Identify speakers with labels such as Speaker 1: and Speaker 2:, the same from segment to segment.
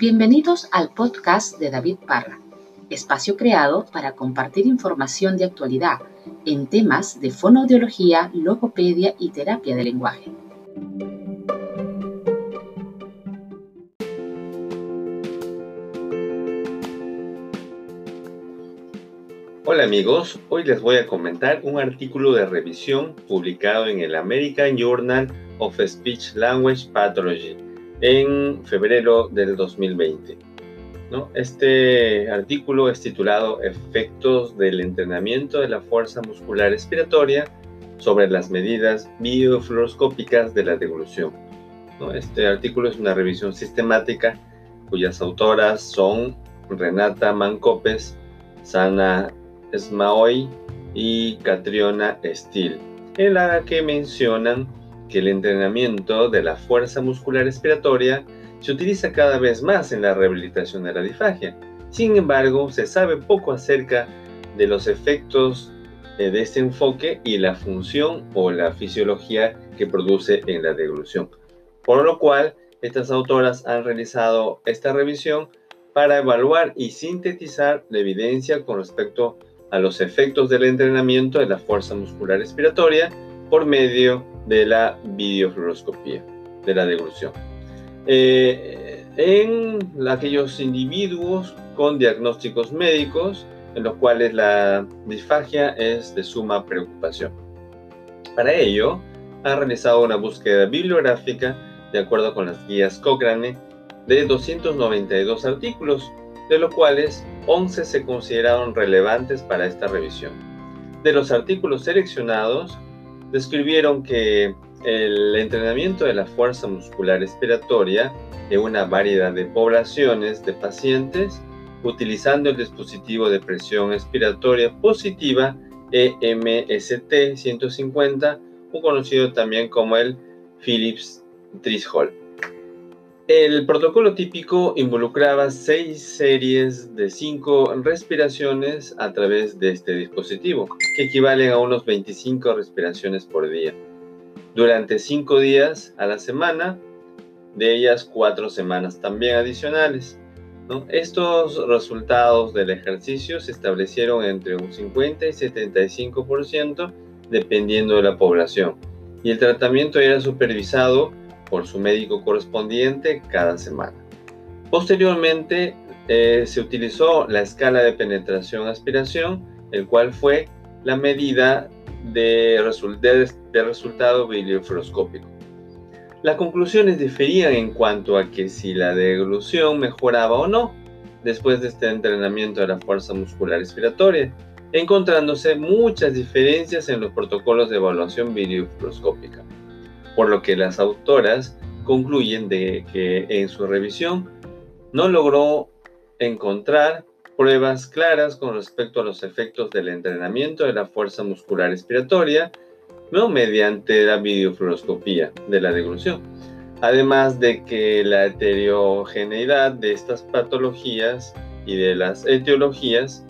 Speaker 1: Bienvenidos al podcast de David Parra, espacio creado para compartir información de actualidad en temas de fonoaudiología, logopedia y terapia de lenguaje.
Speaker 2: Hola amigos, hoy les voy a comentar un artículo de revisión publicado en el American Journal of Speech Language Pathology en febrero del 2020. Este artículo es titulado Efectos del entrenamiento de la fuerza muscular respiratoria sobre las medidas biofluoroscópicas de la devolución. Este artículo es una revisión sistemática cuyas autoras son Renata Mancopes, Sana Smaoy y Catriona Steele, en la que mencionan que el entrenamiento de la fuerza muscular respiratoria se utiliza cada vez más en la rehabilitación de la disfagia. Sin embargo, se sabe poco acerca de los efectos eh, de este enfoque y la función o la fisiología que produce en la deglución. Por lo cual, estas autoras han realizado esta revisión para evaluar y sintetizar la evidencia con respecto a los efectos del entrenamiento de la fuerza muscular respiratoria por medio de la videofluoroscopía, de la deglución. Eh, en aquellos individuos con diagnósticos médicos en los cuales la disfagia es de suma preocupación. Para ello, ha realizado una búsqueda bibliográfica de acuerdo con las guías Cochrane de 292 artículos de los cuales 11 se consideraron relevantes para esta revisión. De los artículos seleccionados, describieron que el entrenamiento de la fuerza muscular respiratoria en una variedad de poblaciones de pacientes utilizando el dispositivo de presión expiratoria positiva EMST 150, o conocido también como el Philips Threshold. El protocolo típico involucraba seis series de cinco respiraciones a través de este dispositivo, que equivalen a unos 25 respiraciones por día, durante cinco días a la semana, de ellas cuatro semanas también adicionales. Estos resultados del ejercicio se establecieron entre un 50 y 75% dependiendo de la población, y el tratamiento era supervisado por su médico correspondiente cada semana. Posteriormente eh, se utilizó la escala de penetración-aspiración, el cual fue la medida de, de resultado biliofluoroscópico. Las conclusiones diferían en cuanto a que si la deglución mejoraba o no después de este entrenamiento de la fuerza muscular respiratoria, encontrándose muchas diferencias en los protocolos de evaluación biliofluoroscópica por lo que las autoras concluyen de que en su revisión no logró encontrar pruebas claras con respecto a los efectos del entrenamiento de la fuerza muscular respiratoria no mediante la videofluoroscopía de la deglución. Además de que la heterogeneidad de estas patologías y de las etiologías,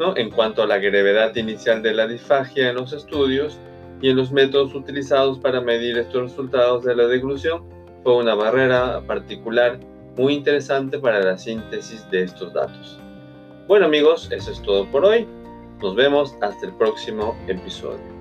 Speaker 2: ¿no? en cuanto a la gravedad inicial de la disfagia en los estudios, y en los métodos utilizados para medir estos resultados de la deglución fue una barrera particular muy interesante para la síntesis de estos datos. Bueno amigos, eso es todo por hoy. Nos vemos hasta el próximo episodio.